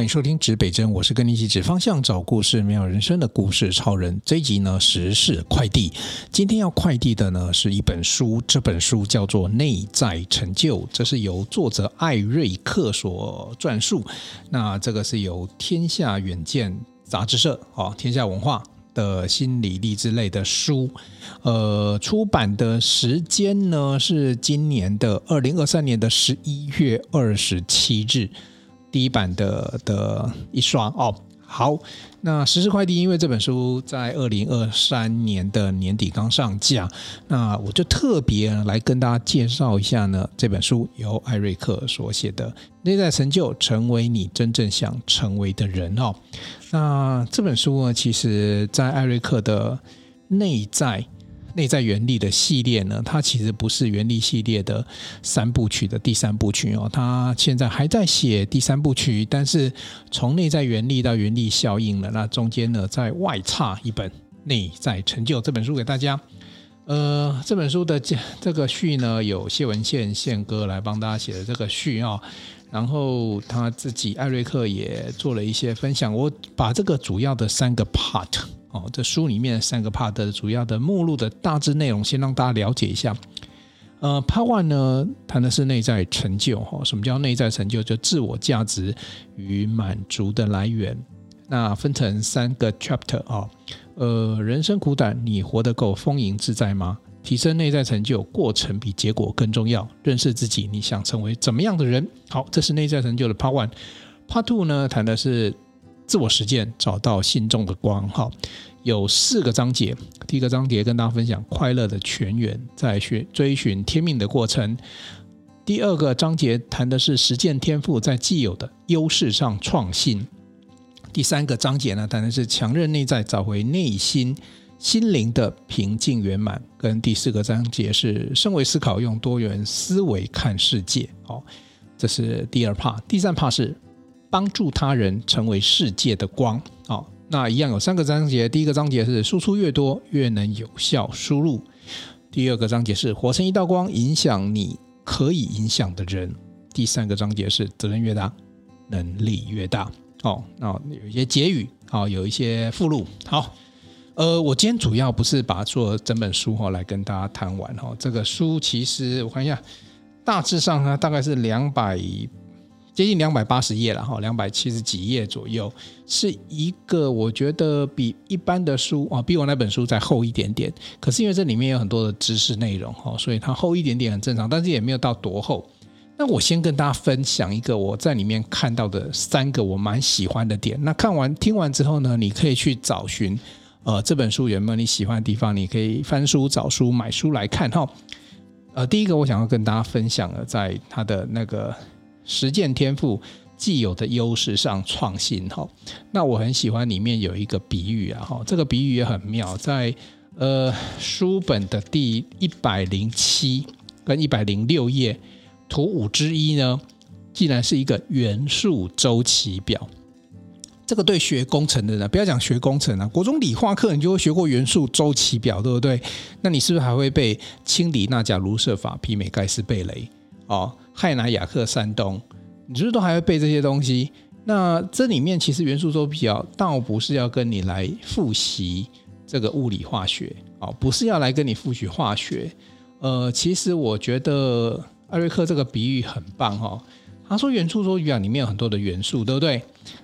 欢迎收听指北针，我是跟你一起指方向、找故事、美好人生的故事超人。这一集呢，时事快递。今天要快递的呢，是一本书，这本书叫做《内在成就》，这是由作者艾瑞克所撰述。那这个是由天下远见杂志社、哦，天下文化的心理励志类的书，呃，出版的时间呢是今年的二零二三年的十一月二十七日。第一版的的一刷哦，好，那时事快递，因为这本书在二零二三年的年底刚上架，那我就特别来跟大家介绍一下呢，这本书由艾瑞克所写的《内在成就：成为你真正想成为的人》哦。那这本书呢，其实在艾瑞克的内在。内在原力的系列呢，它其实不是原力系列的三部曲的第三部曲哦，它现在还在写第三部曲，但是从内在原力到原力效应了，那中间呢，在外差一本《内在成就》这本书给大家。呃，这本书的这这个序呢，有谢文宪宪哥来帮大家写的这个序啊，然后他自己艾瑞克也做了一些分享，我把这个主要的三个 part。哦，这书里面三个 part 的主要的目录的大致内容，先让大家了解一下。呃，part one 呢，谈的是内在成就。哈，什么叫内在成就？就自我价值与满足的来源。那分成三个 chapter 啊。呃，人生苦短，你活得够丰盈自在吗？提升内在成就，过程比结果更重要。认识自己，你想成为怎么样的人？好，这是内在成就的 part one。part two 呢，谈的是。自我实践，找到心中的光。哈，有四个章节。第一个章节跟大家分享快乐的泉源，在寻追寻天命的过程。第二个章节谈的是实践天赋，在既有的优势上创新。第三个章节呢，谈的是强韧内在，找回内心心灵的平静圆满。跟第四个章节是升维思考，用多元思维看世界。好，这是第二 part。第三 part 是。帮助他人成为世界的光。好，那一样有三个章节。第一个章节是输出越多，越能有效输入。第二个章节是活成一道光，影响你可以影响的人。第三个章节是责任越大，能力越大。哦，那有一些结语，好，有一些附录。好，呃，我今天主要不是把做整本书哈来跟大家谈完哈。这个书其实我看一下，大致上呢大概是两百。接近两百八十页了哈，两百七十几页左右，是一个我觉得比一般的书啊，比我那本书再厚一点点。可是因为这里面有很多的知识内容哈，所以它厚一点点很正常，但是也没有到多厚。那我先跟大家分享一个我在里面看到的三个我蛮喜欢的点。那看完听完之后呢，你可以去找寻呃这本书有没有你喜欢的地方，你可以翻书找书买书来看哈。呃，第一个我想要跟大家分享的，在它的那个。实践天赋既有的优势上创新哈，那我很喜欢里面有一个比喻啊哈，这个比喻也很妙，在呃书本的第一百零七跟一百零六页图五之一呢，竟然是一个元素周期表。这个对学工程的人，不要讲学工程啊，国中理化课你就会学过元素周期表，对不对？那你是不是还会背氢锂钠钾卢瑟法媲美盖斯贝雷哦？氦氖氩氪三东，你是不是都还会背这些东西？那这里面其实元素周期表倒不是要跟你来复习这个物理化学哦，不是要来跟你复习化学。呃，其实我觉得艾瑞克这个比喻很棒哈。他说元素周期表里面有很多的元素，对不对？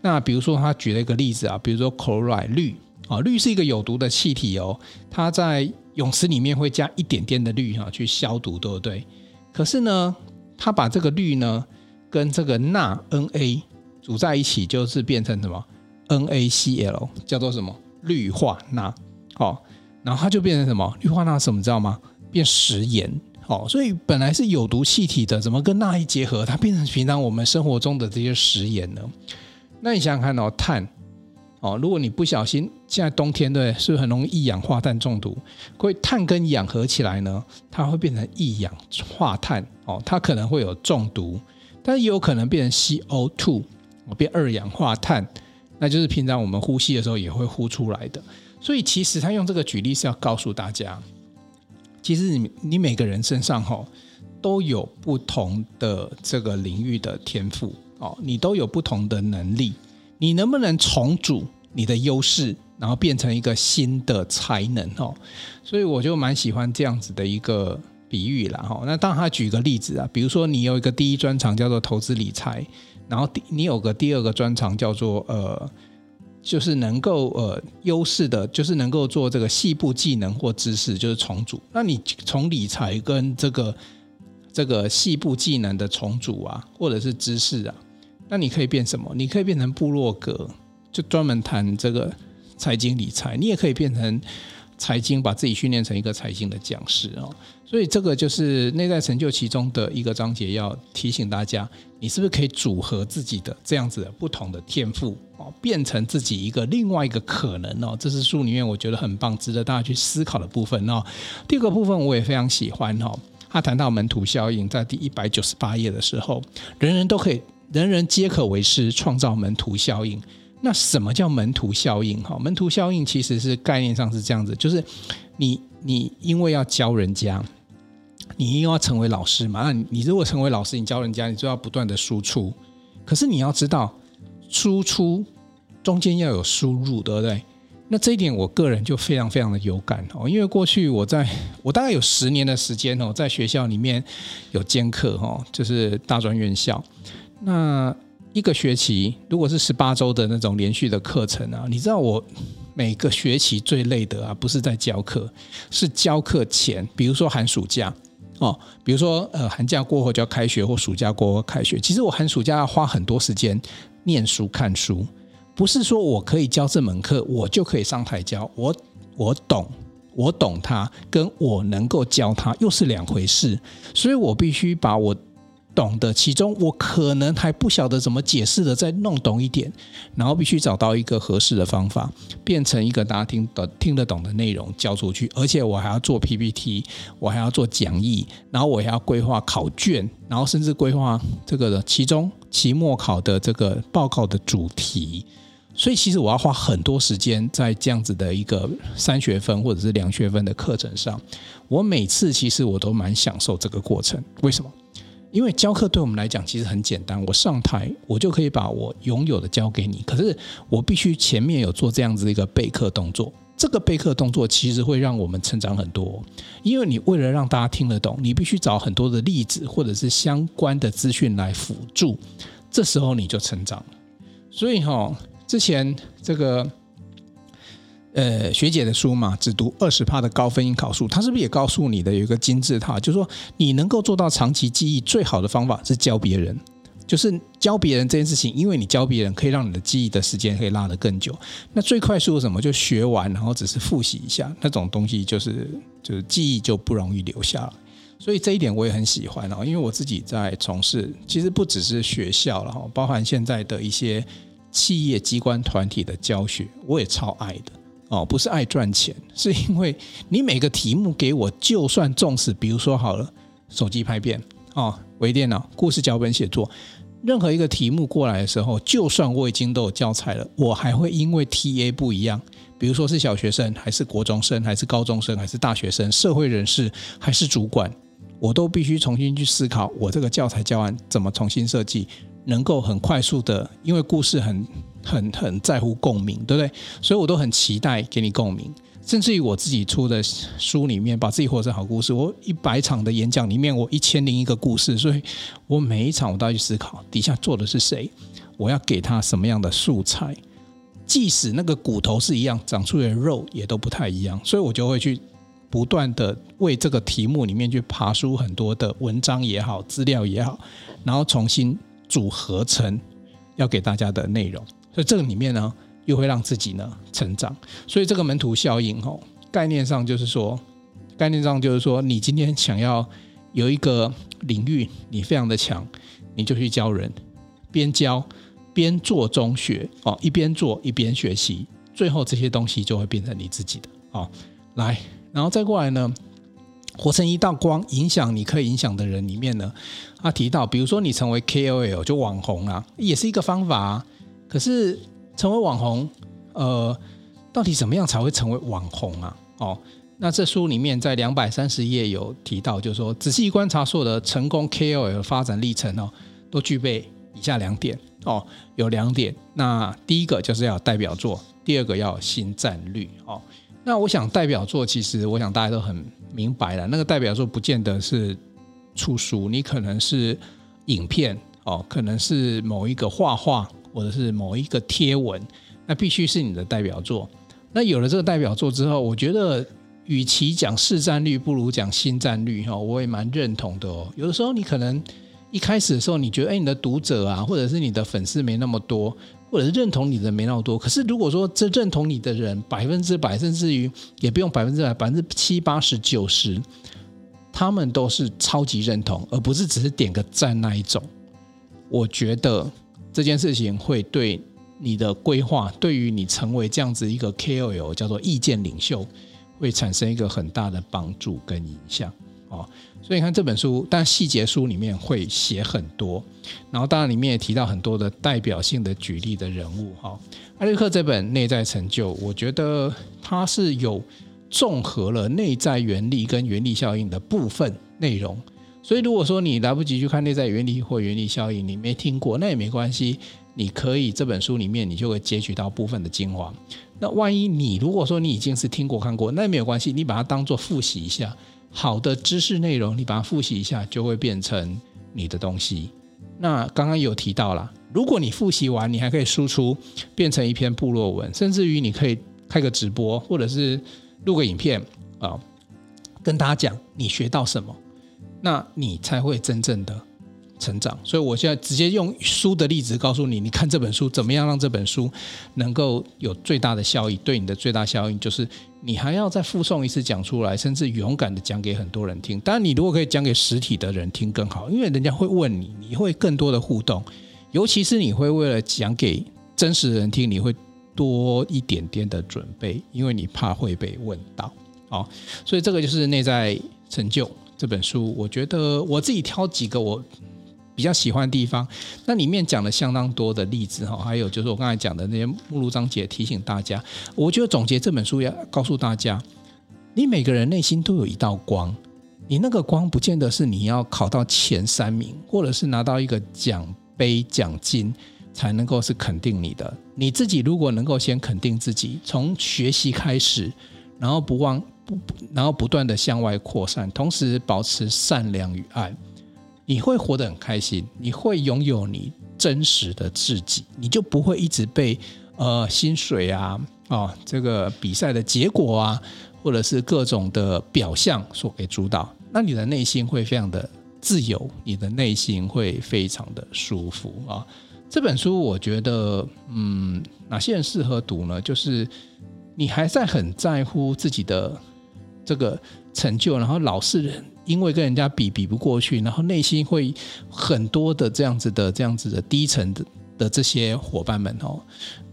那比如说他举了一个例子啊，比如说 chloride 氯啊，氯是一个有毒的气体哦，它在泳池里面会加一点点的氯哈去消毒，对不对？可是呢，他把这个氯呢跟这个钠 Na 组在一起，就是变成什么 NaCl，叫做什么氯化钠。好，然后它就变成什么氯化钠？什么知道吗？变食盐。哦，所以本来是有毒气体的，怎么跟钠一结合，它变成平常我们生活中的这些食盐呢？那你想想看哦，碳哦，如果你不小心，现在冬天对，是不是很容易一氧化碳中毒？所以碳跟氧合起来呢，它会变成一氧化碳哦，它可能会有中毒，但也有可能变成 CO2，变二氧化碳，那就是平常我们呼吸的时候也会呼出来的。所以其实他用这个举例是要告诉大家。其实你你每个人身上哈都有不同的这个领域的天赋哦，你都有不同的能力，你能不能重组你的优势，然后变成一个新的才能哦？所以我就蛮喜欢这样子的一个比喻啦哈。那当他举个例子啊，比如说你有一个第一专长叫做投资理财，然后你有个第二个专长叫做呃。就是能够呃优势的，就是能够做这个细部技能或知识，就是重组。那你从理财跟这个这个细部技能的重组啊，或者是知识啊，那你可以变什么？你可以变成部落格，就专门谈这个财经理财。你也可以变成。财经把自己训练成一个财经的讲师哦，所以这个就是内在成就其中的一个章节，要提醒大家，你是不是可以组合自己的这样子的不同的天赋哦，变成自己一个另外一个可能哦。这是书里面我觉得很棒，值得大家去思考的部分哦。第二个部分我也非常喜欢哦，他谈到门徒效应，在第一百九十八页的时候，人人都可以，人人皆可为师，创造门徒效应。那什么叫门徒效应？哈，门徒效应其实是概念上是这样子，就是你你因为要教人家，你因为要成为老师嘛，那你如果成为老师，你教人家，你就要不断的输出。可是你要知道，输出中间要有输入，对不对？那这一点我个人就非常非常的有感哦，因为过去我在我大概有十年的时间哦，在学校里面有兼课哈，就是大专院校那。一个学期如果是十八周的那种连续的课程啊，你知道我每个学期最累的啊，不是在教课，是教课前，比如说寒暑假哦，比如说呃寒假过后就要开学，或暑假过后开学。其实我寒暑假要花很多时间念书看书，不是说我可以教这门课，我就可以上台教。我我懂，我懂它，跟我能够教它又是两回事，所以我必须把我。懂的其中，我可能还不晓得怎么解释的，再弄懂一点，然后必须找到一个合适的方法，变成一个大家听得听得懂的内容交出去。而且我还要做 PPT，我还要做讲义，然后我还要规划考卷，然后甚至规划这个的其中、期末考的这个报告的主题。所以其实我要花很多时间在这样子的一个三学分或者是两学分的课程上。我每次其实我都蛮享受这个过程，为什么？因为教课对我们来讲其实很简单，我上台我就可以把我拥有的教给你。可是我必须前面有做这样子一个备课动作，这个备课动作其实会让我们成长很多。因为你为了让大家听得懂，你必须找很多的例子或者是相关的资讯来辅助，这时候你就成长了。所以哈，之前这个。呃，学姐的书嘛，只读二十趴的高分应考书，他是不是也告诉你的有一个金字塔？就是说，你能够做到长期记忆，最好的方法是教别人，就是教别人这件事情，因为你教别人可以让你的记忆的时间可以拉得更久。那最快速的什么？就学完然后只是复习一下，那种东西就是就是记忆就不容易留下来。所以这一点我也很喜欢哦，因为我自己在从事，其实不只是学校了哈，包含现在的一些企业机关团体的教学，我也超爱的。哦，不是爱赚钱，是因为你每个题目给我，就算重视，比如说好了，手机拍片，哦，微电脑，故事脚本写作，任何一个题目过来的时候，就算我已经都有教材了，我还会因为 TA 不一样，比如说是小学生，还是国中生，还是高中生，还是大学生，社会人士，还是主管，我都必须重新去思考，我这个教材教完怎么重新设计。能够很快速的，因为故事很很很在乎共鸣，对不对？所以我都很期待给你共鸣。甚至于我自己出的书里面，把自己活成好故事。我一百场的演讲里面，我一千零一个故事，所以我每一场我都要去思考，底下坐的是谁，我要给他什么样的素材。即使那个骨头是一样，长出来的肉也都不太一样，所以我就会去不断的为这个题目里面去爬书很多的文章也好，资料也好，然后重新。组合成要给大家的内容，所以这个里面呢，又会让自己呢成长。所以这个门徒效应，吼，概念上就是说，概念上就是说，你今天想要有一个领域你非常的强，你就去教人，边教边做中学哦，一边做一边学习，最后这些东西就会变成你自己的哦。来，然后再过来呢，活成一道光，影响你可以影响的人里面呢，他提到，比如说你成为 KOL 就网红啊，也是一个方法啊。可是成为网红，呃。到底怎么样才会成为网红啊？哦，那这书里面在两百三十页有提到，就是说仔细观察所有的成功 KOL 发展历程哦，都具备以下两点哦，有两点。那第一个就是要代表作，第二个要新战略哦。那我想代表作其实我想大家都很明白了，那个代表作不见得是出书，你可能是影片哦，可能是某一个画画或者是某一个贴文。那必须是你的代表作。那有了这个代表作之后，我觉得与其讲市占率，不如讲新占率哈。我也蛮认同的哦。有的时候你可能一开始的时候，你觉得哎，你的读者啊，或者是你的粉丝没那么多，或者是认同你的没那么多。可是如果说这认同你的人百分之百，甚至于也不用百分之百，百分之七八十九十，他们都是超级认同，而不是只是点个赞那一种。我觉得这件事情会对。你的规划对于你成为这样子一个 KOL 叫做意见领袖，会产生一个很大的帮助跟影响哦。所以你看这本书，但细节书里面会写很多，然后当然里面也提到很多的代表性的举例的人物哈。艾瑞克这本《内在成就》，我觉得它是有综合了内在原理跟原理效应的部分内容。所以如果说你来不及去看内在原理或原理效应，你没听过，那也没关系。你可以这本书里面，你就会截取到部分的精华。那万一你如果说你已经是听过看过，那也没有关系，你把它当做复习一下。好的知识内容，你把它复习一下，就会变成你的东西。那刚刚有提到了，如果你复习完，你还可以输出变成一篇部落文，甚至于你可以开个直播，或者是录个影片啊，跟大家讲你学到什么，那你才会真正的。成长，所以我现在直接用书的例子告诉你，你看这本书怎么样让这本书能够有最大的效益？对你的最大效应就是你还要再附送一次讲出来，甚至勇敢的讲给很多人听。当然，你如果可以讲给实体的人听更好，因为人家会问你，你会更多的互动，尤其是你会为了讲给真实的人听，你会多一点点的准备，因为你怕会被问到。好，所以这个就是内在成就这本书。我觉得我自己挑几个我。比较喜欢的地方，那里面讲了相当多的例子哈，还有就是我刚才讲的那些目录章节，提醒大家。我觉得总结这本书要告诉大家，你每个人内心都有一道光，你那个光不见得是你要考到前三名，或者是拿到一个奖杯奖金才能够是肯定你的。你自己如果能够先肯定自己，从学习开始，然后不忘不，然后不断的向外扩散，同时保持善良与爱。你会活得很开心，你会拥有你真实的自己，你就不会一直被呃薪水啊、哦、这个比赛的结果啊，或者是各种的表象所给主导。那你的内心会非常的自由，你的内心会非常的舒服啊、这本书我觉得，嗯，哪些人适合读呢？就是你还在很在乎自己的这个成就，然后老是。因为跟人家比比不过去，然后内心会很多的这样子的这样子的低层的的这些伙伴们哦，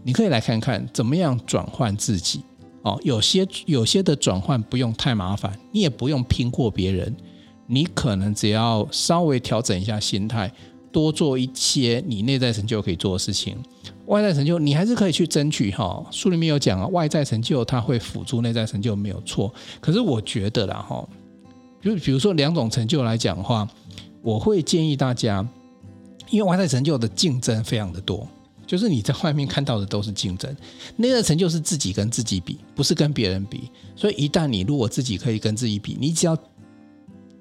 你可以来看看怎么样转换自己哦。有些有些的转换不用太麻烦，你也不用拼过别人，你可能只要稍微调整一下心态，多做一些你内在成就可以做的事情。外在成就你还是可以去争取哈。书里面有讲啊，外在成就它会辅助内在成就没有错，可是我觉得啦哈。就比如说两种成就来讲的话，我会建议大家，因为外在成就的竞争非常的多，就是你在外面看到的都是竞争，内在成就是自己跟自己比，不是跟别人比。所以一旦你如果自己可以跟自己比，你只要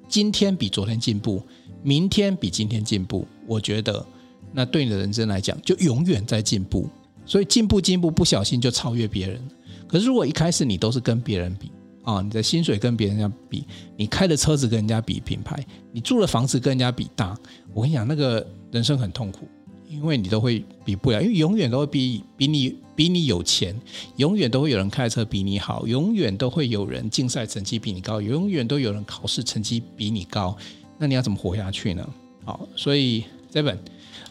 今天比昨天进步，明天比今天进步，我觉得那对你的人生来讲就永远在进步。所以进步进步，不小心就超越别人。可是如果一开始你都是跟别人比，啊，你的薪水跟别人家比，你开的车子跟人家比品牌，你住的房子跟人家比大，我跟你讲，那个人生很痛苦，因为你都会比不了，因为永远都会比比你比你有钱，永远都会有人开车比你好，永远都会有人竞赛成绩比你高，永远都有人考试成绩比你高。那你要怎么活下去呢？好，所以这本。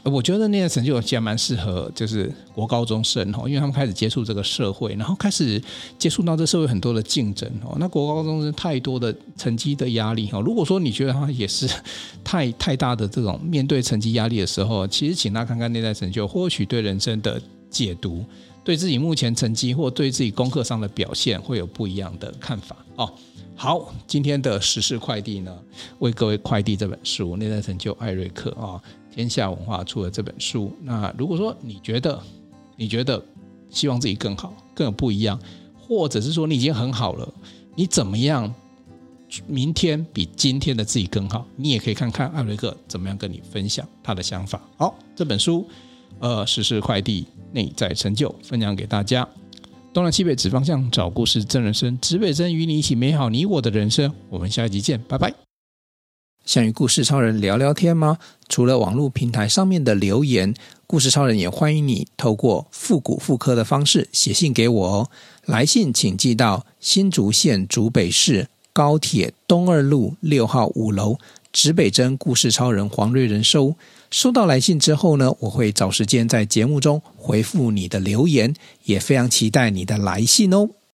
我觉得那些成就其实蛮适合，就是国高中生哦，因为他们开始接触这个社会，然后开始接触到这社会很多的竞争哦。那国高中生太多的成绩的压力哦。如果说你觉得他也是太太大的这种面对成绩压力的时候，其实请他看看内在成就，或许对人生的解读，对自己目前成绩或对自己功课上的表现会有不一样的看法哦。好，今天的时事快递呢，为各位快递这本书《内在成就艾瑞克》啊。天下文化出了这本书，那如果说你觉得，你觉得希望自己更好，更有不一样，或者是说你已经很好了，你怎么样，明天比今天的自己更好，你也可以看看艾瑞克怎么样跟你分享他的想法。好，这本书，呃，时事快递内在成就，分享给大家。东南西北指方向，找故事，真人生，指北针与你一起美好你我的人生。我们下一集见，拜拜。想与故事超人聊聊天吗？除了网络平台上面的留言，故事超人也欢迎你透过复古复刻的方式写信给我哦。来信请寄到新竹县竹北市高铁东二路六号五楼，指北针故事超人黄瑞仁收。收到来信之后呢，我会找时间在节目中回复你的留言，也非常期待你的来信哦。